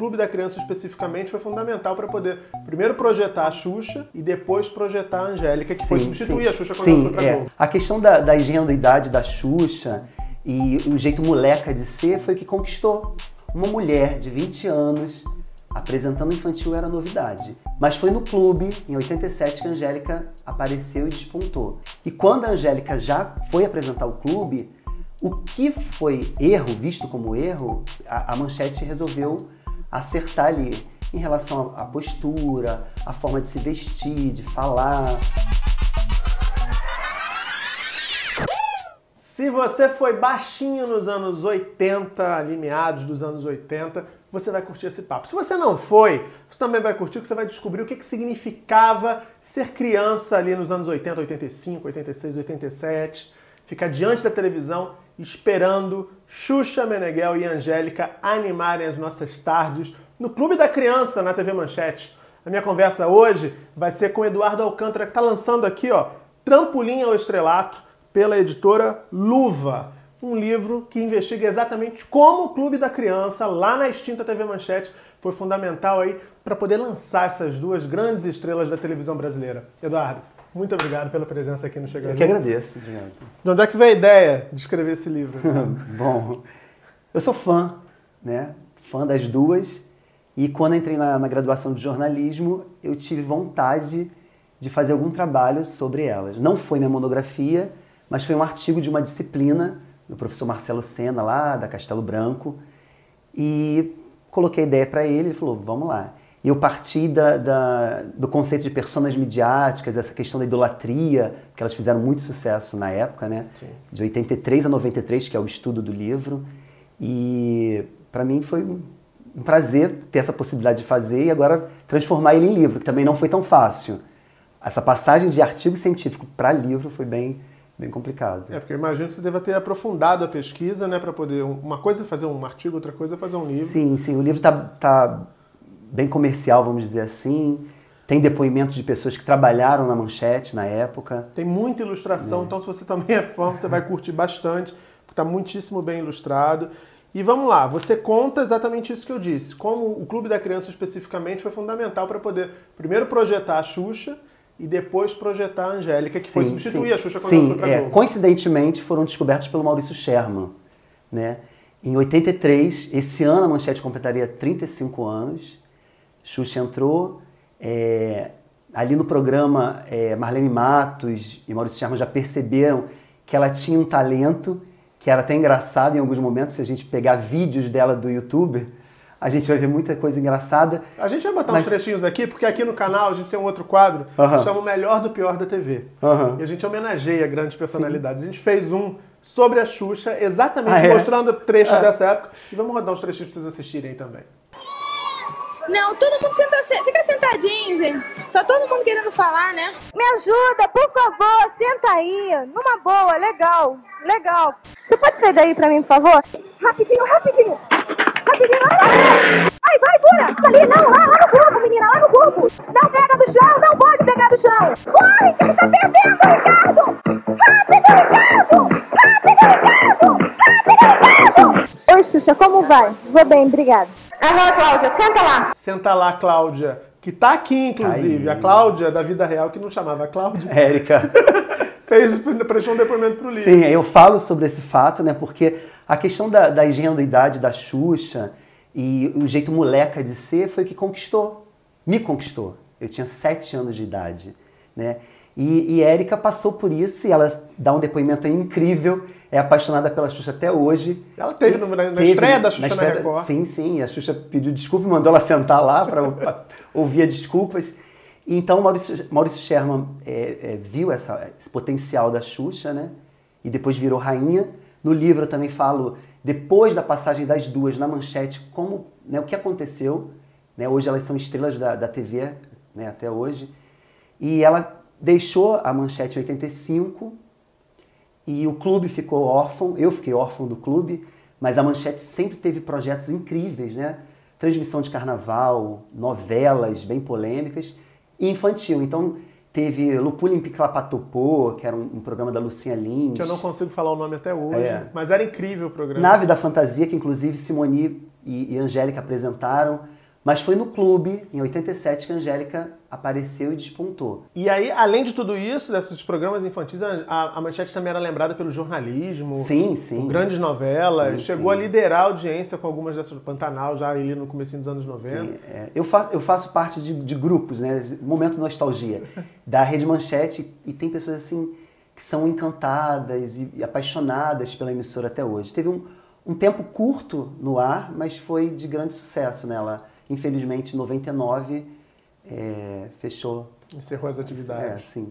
Clube da Criança especificamente foi fundamental para poder primeiro projetar a Xuxa e depois projetar a Angélica, que sim, foi substituir sim. a Xuxa quando sim, ela foi pra é. A questão da, da ingenuidade da Xuxa e o jeito moleca de ser foi o que conquistou. Uma mulher de 20 anos apresentando infantil era novidade. Mas foi no clube, em 87, que a Angélica apareceu e despontou. E quando a Angélica já foi apresentar o clube, o que foi erro, visto como erro, a, a manchete resolveu acertar ali em relação à postura, à forma de se vestir, de falar. Se você foi baixinho nos anos 80, ali meados dos anos 80, você vai curtir esse papo. Se você não foi, você também vai curtir, porque você vai descobrir o que, que significava ser criança ali nos anos 80, 85, 86, 87, ficar diante da televisão esperando Xuxa Meneghel e Angélica animarem as nossas tardes no Clube da Criança na TV Manchete. A minha conversa hoje vai ser com Eduardo Alcântara, que está lançando aqui, ó, Trampolim ao Estrelato, pela editora Luva. Um livro que investiga exatamente como o Clube da Criança, lá na extinta TV Manchete, foi fundamental aí para poder lançar essas duas grandes estrelas da televisão brasileira. Eduardo, muito obrigado pela presença aqui no Chegando. Eu que agradeço. Obrigado. De onde é que veio a ideia de escrever esse livro? Bom, eu sou fã, né? Fã das duas. E quando entrei na, na graduação de jornalismo, eu tive vontade de fazer algum trabalho sobre elas. Não foi minha monografia, mas foi um artigo de uma disciplina do professor Marcelo Sena, lá da Castelo Branco, e coloquei a ideia para ele, ele falou, vamos lá. E eu parti da, da, do conceito de personas midiáticas, essa questão da idolatria, que elas fizeram muito sucesso na época, né? Sim. De 83 a 93, que é o estudo do livro. E para mim foi um prazer ter essa possibilidade de fazer e agora transformar ele em livro, que também não foi tão fácil. Essa passagem de artigo científico para livro foi bem bem complicado. É, porque eu imagino que você deva ter aprofundado a pesquisa, né, para poder... Uma coisa é fazer um artigo, outra coisa é fazer um livro. Sim, sim. O livro está tá bem comercial, vamos dizer assim. Tem depoimentos de pessoas que trabalharam na manchete na época. Tem muita ilustração, é. então se você também é fã, você vai curtir bastante, porque está muitíssimo bem ilustrado. E vamos lá, você conta exatamente isso que eu disse, como o Clube da Criança especificamente foi fundamental para poder primeiro projetar a Xuxa e depois projetar a Angélica, que sim, foi substituir sim. a Xuxa quando sim, ela foi pra é, Coincidentemente foram descobertos pelo Maurício Sherman, né? Em 83, esse ano a Manchete completaria 35 anos, Xuxa entrou, é, ali no programa é, Marlene Matos e Maurício Sherman já perceberam que ela tinha um talento que era até engraçado em alguns momentos, se a gente pegar vídeos dela do YouTube, a gente vai ver muita coisa engraçada. A gente vai botar mas... uns trechinhos aqui, porque aqui no canal a gente tem um outro quadro que chama o Melhor do Pior da TV. E a gente homenageia grandes personalidades. Sim. A gente fez um sobre a Xuxa, exatamente ah, é? mostrando trechos ah. dessa época. E vamos rodar uns trechinhos para vocês assistirem também. Não, todo mundo senta, fica sentadinho, gente. Tá todo mundo querendo falar, né? Me ajuda, por favor, senta aí. Numa boa, legal, legal. Você pode sair daí pra mim, por favor? Rapidinho, rapidinho rapidinho. Vai, vai, pula. Ali, não, lá, lá no cubo, menina, lá no cubo. Não pega do chão, não pode pegar do chão. Corre, que ele tá perdendo, Ricardo. Rápido, Ricardo. Rápido, Ricardo. Vai? Vou bem, obrigada. Aham, Cláudia, senta lá. Senta lá, Cláudia. Que tá aqui, inclusive. Ai, a Cláudia, da vida real, que não chamava Cláudia. Érica. Fez, prestou um depoimento pro livro. Sim, eu falo sobre esse fato, né, porque a questão da, da ingenuidade da Xuxa e o jeito moleca de ser foi o que conquistou, me conquistou. Eu tinha sete anos de idade, né? E, e Érica passou por isso e ela dá um depoimento incrível, é apaixonada pela Xuxa até hoje. Ela teve, no, na, teve, estreia da Xuxa na, estreia, na Record. Sim, sim, a Xuxa pediu desculpa e mandou ela sentar lá para ouvir desculpas. Então Maurício, Maurício Sherman é, é, viu essa, esse potencial da Xuxa, né? E depois virou rainha. No livro eu também falo, depois da passagem das duas na manchete, como, né, o que aconteceu. Né, hoje elas são estrelas da, da TV, né, até hoje. E ela deixou a manchete em 85 e o clube ficou órfão. Eu fiquei órfão do clube, mas a manchete sempre teve projetos incríveis, né? Transmissão de carnaval, novelas bem polêmicas e infantil. Então, Teve Lupulin Piclapatopô, que era um, um, programa da Lucinha Lins. Que eu não consigo falar o nome até hoje, é. mas era incrível o programa. Nave da Fantasia, que inclusive Simoni e, e Angélica apresentaram. Mas foi no clube, em 87, que a Angélica apareceu e despontou. E aí, além de tudo isso, desses programas infantis, a, a Manchete também era lembrada pelo jornalismo. Sim, sim. Grandes novelas. Sim, chegou sim. a liderar a audiência com algumas dessas. Pantanal, já ali no começo dos anos 90. Sim, é. eu, faço, eu faço parte de, de grupos, né? Momento nostalgia, da Rede Manchete, e tem pessoas assim que são encantadas e, e apaixonadas pela emissora até hoje. Teve um, um tempo curto no ar, mas foi de grande sucesso nela. Infelizmente, em 99, é, fechou. Encerrou as É, atividades. sim.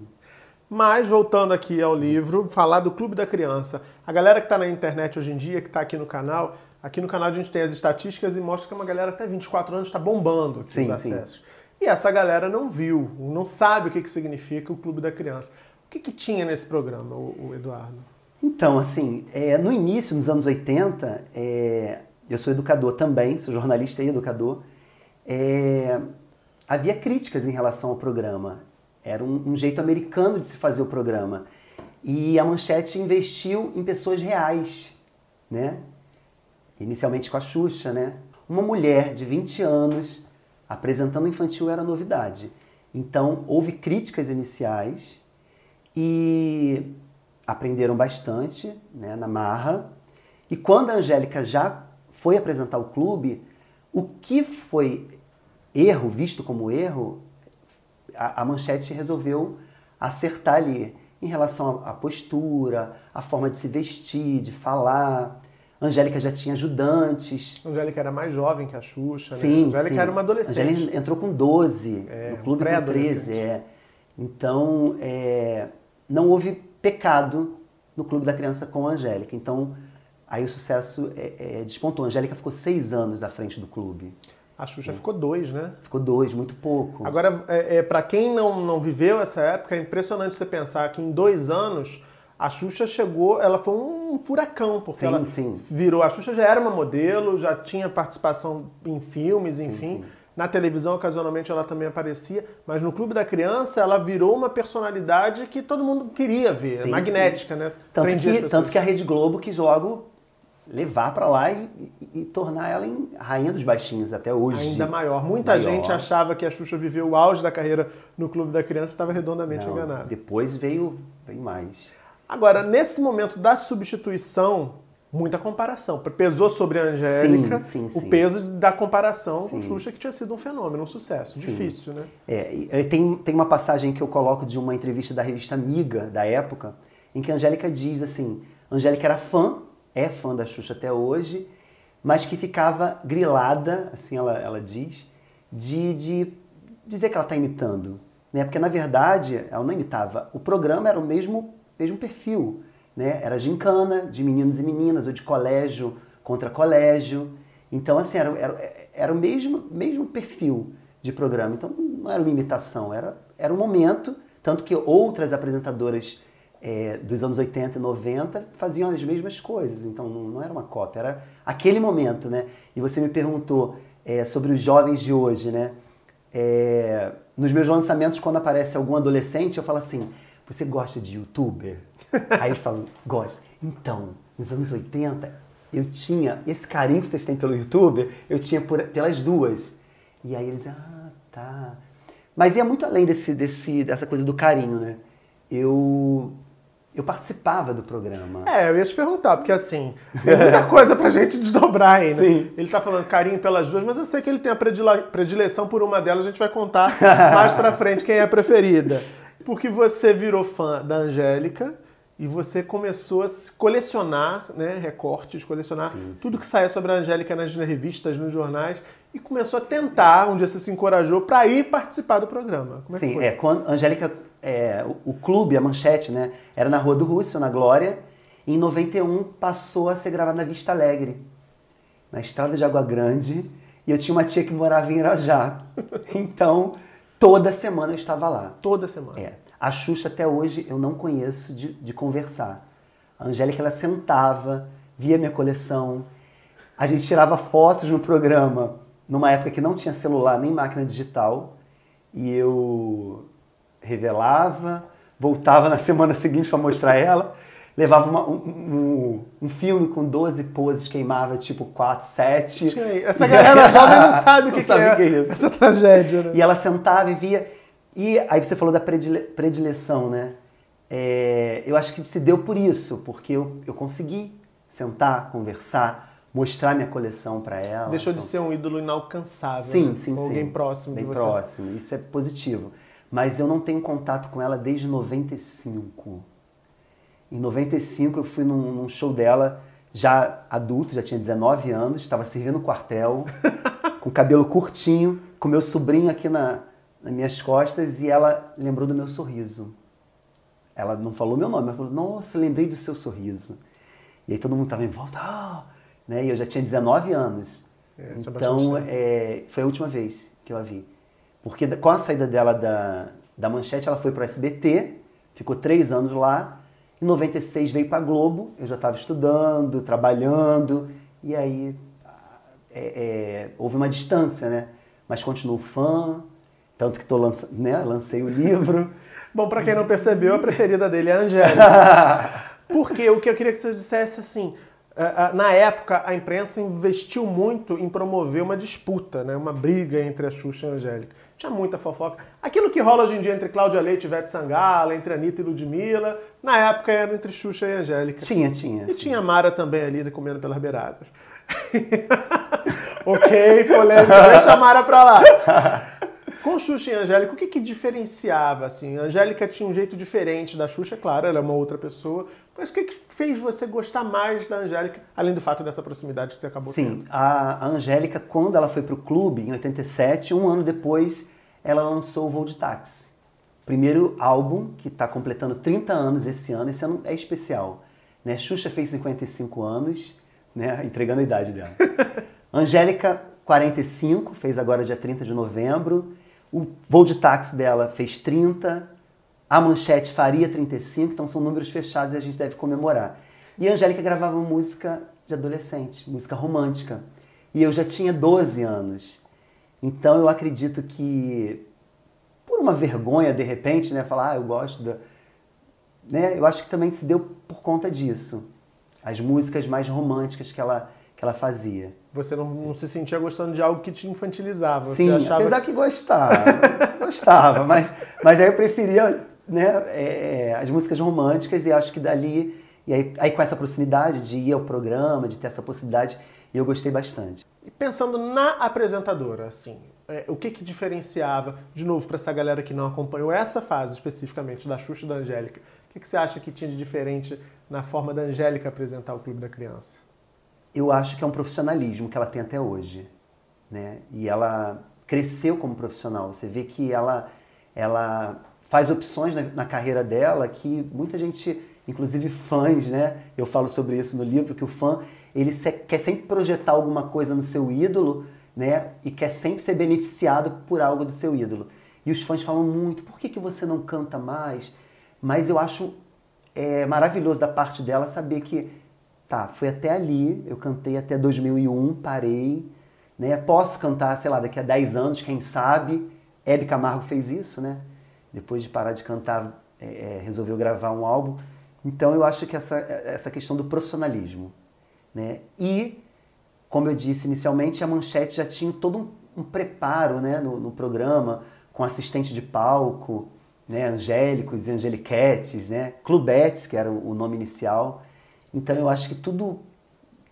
Mas, voltando aqui ao livro, falar do Clube da Criança. A galera que está na internet hoje em dia, que está aqui no canal, aqui no canal a gente tem as estatísticas e mostra que uma galera até 24 anos está bombando aqui Sim, os sim. acessos. E essa galera não viu, não sabe o que, que significa o Clube da Criança. O que, que tinha nesse programa, o, o Eduardo? Então, assim, é, no início, nos anos 80, é, eu sou educador também, sou jornalista e educador, é, havia críticas em relação ao programa. Era um, um jeito americano de se fazer o programa. E a Manchete investiu em pessoas reais, né? Inicialmente com a Xuxa, né? Uma mulher de 20 anos apresentando infantil era novidade. Então, houve críticas iniciais e aprenderam bastante né, na marra. E quando a Angélica já foi apresentar o clube, o que foi erro, visto como erro, a, a Manchete resolveu acertar ali em relação à postura, à forma de se vestir, de falar. Angélica já tinha ajudantes. Angélica era mais jovem que a Xuxa, né? Sim, A Angélica sim. era uma adolescente. Angélica entrou com 12, É, no clube com pré-adolescente. 13, é. Então, é, não houve pecado no clube da criança com a Angélica. Então, aí o sucesso é, é, despontou. A Angélica ficou seis anos à frente do clube. A Xuxa ficou dois, né? Ficou dois, muito pouco. Agora, é, é, para quem não, não viveu essa época, é impressionante você pensar que em dois anos a Xuxa chegou, ela foi um furacão, porque Sim, ela sim. virou. A Xuxa já era uma modelo, já tinha participação em filmes, enfim. sim. Na televisão, ocasionalmente, ela também aparecia, mas no Clube da Criança, ela virou uma personalidade que todo mundo queria ver, magnética, né? Tanto Prendia que, tanto que a Rede Globo quis logo levar pra lá e, e- e tornar ela em rainha dos baixinhos até hoje. Ainda maior. Muita Maior. gente achava que a Xuxa viveu o auge da carreira no Clube da Criança e estava redondamente Não, enganada. Depois veio, veio mais. Agora, nesse momento da substituição, muita comparação. Pesou sobre a Angélica Sim, sim, o sim. peso da comparação com. Xuxa, que tinha sido um fenômeno, um sucesso. Difícil, né? É, tem, tem uma passagem que eu coloco de uma entrevista da revista Amiga, da época, em que a Angélica diz assim, Angélica era fã, é fã da Xuxa até hoje, mas que ficava grilada, assim ela, ela diz, de, de dizer que ela está imitando. Né? Porque, na verdade, ela não imitava. O programa era o mesmo, mesmo perfil. Né? Era gincana, de meninos e meninas, ou de colégio contra colégio. Então, assim, era, era, era o mesmo, mesmo perfil de programa. Então, não era uma imitação, era, era um momento, tanto que outras apresentadoras é, dos anos 80 e 90 faziam as mesmas coisas. Então, não, não era uma cópia, era aquele momento, né? E você me perguntou é, sobre os jovens de hoje, né? É, nos meus lançamentos, quando aparece algum adolescente, eu falo assim, você gosta de youtuber? Aí eles falam, gosto. Então, nos anos 80, eu tinha esse carinho que vocês têm pelo youtuber, eu tinha por- pelas duas. E aí eles, ah, tá. Mas ia muito além desse, desse, dessa coisa do carinho, né? Eu, eu participava do programa. É, eu ia te perguntar, porque assim, tem muita coisa pra gente desdobrar ainda. Sim. Ele tá falando carinho pelas duas, mas eu sei que ele tem a predileção por uma delas, a gente vai contar mais pra frente quem é a preferida. Porque você virou fã da Angélica e você começou a colecionar né, recortes, colecionar Sim, sim. tudo que saía sobre a Angélica nas revistas, nos jornais, e começou a tentar, um dia você se encorajou, pra ir participar do programa. Como é Sim, é, quando a Angélica, é, o, o clube, a manchete, né, era na Rua do Russo, na Glória, e em 91 passou a ser gravado na Vista Alegre, na estrada de Água Grande, e eu tinha uma tia que morava em Irajá. Então, toda semana eu estava lá. Toda semana. É. A Xuxa até hoje eu não conheço de, de conversar. A Angélica ela sentava, via minha coleção. A gente tirava fotos no programa, numa época que não tinha celular nem máquina digital, e eu revelava, voltava na semana seguinte para mostrar ela. levava uma- um, um- um filme com 12 poses, queimava tipo 4, 7. Tinha aí. Essa galera jovem não sabe o que, que sabe é, que é isso. essa tragédia, né? E ela sentava e via. E aí você falou da predile- predileção, né? É, eu acho que se deu por isso, porque eu, eu consegui sentar, conversar, mostrar minha coleção para ela. Deixou de Então, ser um ídolo inalcançável. Sim, né? sim, Com sim. Alguém próximo Bem de você. próximo, isso é positivo. Mas eu não tenho contato com ela desde 95. Em 95 eu fui num, num show dela, já adulto, já tinha 19 anos, estava servindo o quartel, com cabelo curtinho, com meu sobrinho aqui na, nas minhas costas e ela lembrou do meu sorriso. Ela não falou meu nome, ela falou, nossa, lembrei do seu sorriso. E aí todo mundo estava em volta, ah, né? E eu já tinha 19 anos. É, então, é, foi a última vez que eu a vi. Porque com a saída dela da, da Manchete, ela foi para o SBT, ficou três anos lá. Em 96 veio para Globo, eu já estava estudando, trabalhando, e aí é, é, houve uma distância, né? Mas continuo fã, tanto que tô lança, né? lancei o livro. Bom, pra quem não percebeu, a preferida dele é a Angélica. Porque o que eu queria que você dissesse assim, eh, eh, na época a imprensa investiu muito em promover uma disputa, né, uma briga entre a Xuxa e a Angélica. Tinha muita fofoca. Aquilo que rola hoje em dia entre Cláudia Leite e Ivete Sangala, entre Anitta e Ludmilla, na época era entre Xuxa e Angélica. tinha, tinha. E tinha a Mara também ali comendo pelas beiradas. ok, polêmica, deixa a Mara pra lá. Com Xuxa e Angélica, o que, que diferenciava, assim? A Angélica tinha um jeito diferente da Xuxa, claro, ela é uma outra pessoa. Mas o que, que fez você gostar mais da Angélica, além do fato dessa proximidade que você acabou Sim, tendo? a, a Angélica, quando ela foi para o clube, em 87, um ano depois, ela lançou o Voo de Táxi. Primeiro álbum, que está completando 30 anos esse ano, esse ano é especial. Né? Xuxa fez 55 anos, né? entregando a idade dela. Angélica, 45, fez agora dia 30 de novembro. O Voo de Táxi dela fez 30. A Manchete faria 35, então são números fechados e a gente deve comemorar. E a Angélica gravava música de adolescente, música romântica. E eu já tinha 12 anos. Então eu acredito que, por uma vergonha de repente, né, falar, ah, eu gosto da. Né, eu acho que também se deu por conta disso. As músicas mais românticas que ela, que ela fazia. Você não, não se sentia gostando de algo que te infantilizava. Sim, achava... apesar que gostava, gostava, mas, mas aí eu preferia né, é, as músicas românticas e acho que dali, e aí, aí com essa proximidade de ir ao programa, de ter essa possibilidade, eu gostei bastante. E pensando na apresentadora, assim, é, o que que diferenciava, de novo, para essa galera que não acompanhou essa fase especificamente da Xuxa e da Angélica, o que, que você acha que tinha de diferente na forma da Angélica apresentar o Clube da Criança? Eu acho que é um profissionalismo que ela tem até hoje, né? E ela cresceu como profissional. Você vê que ela, ela faz opções na, na carreira dela que muita gente, inclusive fãs, né? Eu falo sobre isso no livro que o fã ele se- quer sempre projetar alguma coisa no seu ídolo, né? E quer sempre ser beneficiado por algo do seu ídolo. E os fãs falam muito: por que, que você não canta mais? Mas eu acho é, maravilhoso da parte dela saber que Tá, fui até ali, eu cantei até 2001, parei, né? Posso cantar, sei lá, daqui a 10 anos, quem sabe. Hebe Camargo fez isso, né? Depois de parar de cantar, é, é, resolveu gravar um álbum. Então eu acho que essa, essa questão do profissionalismo, né? E, como eu disse inicialmente, a Manchete já tinha todo um, um preparo, né, no, no programa, com assistente de palco, né, angélicos e angeliquetes, né, clubetes, que era o nome inicial. Então eu acho que tudo,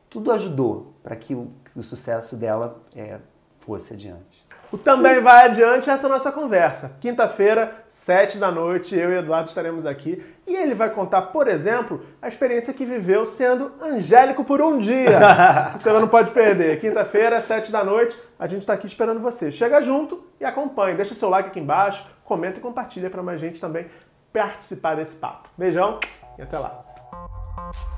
tudo ajudou para que o, que o sucesso dela é, fosse adiante. O Também Vai Adiante, essa é nossa conversa. Quinta-feira, sete da noite, eu e Eduardo estaremos aqui e ele vai contar, por exemplo, a experiência que viveu sendo angélico por um dia. Você não pode perder. Quinta-feira, sete da noite, a gente está aqui esperando você. Chega junto e acompanhe. Deixa seu like aqui embaixo, comenta e compartilha para mais gente também participar desse papo. Beijão e até lá. you.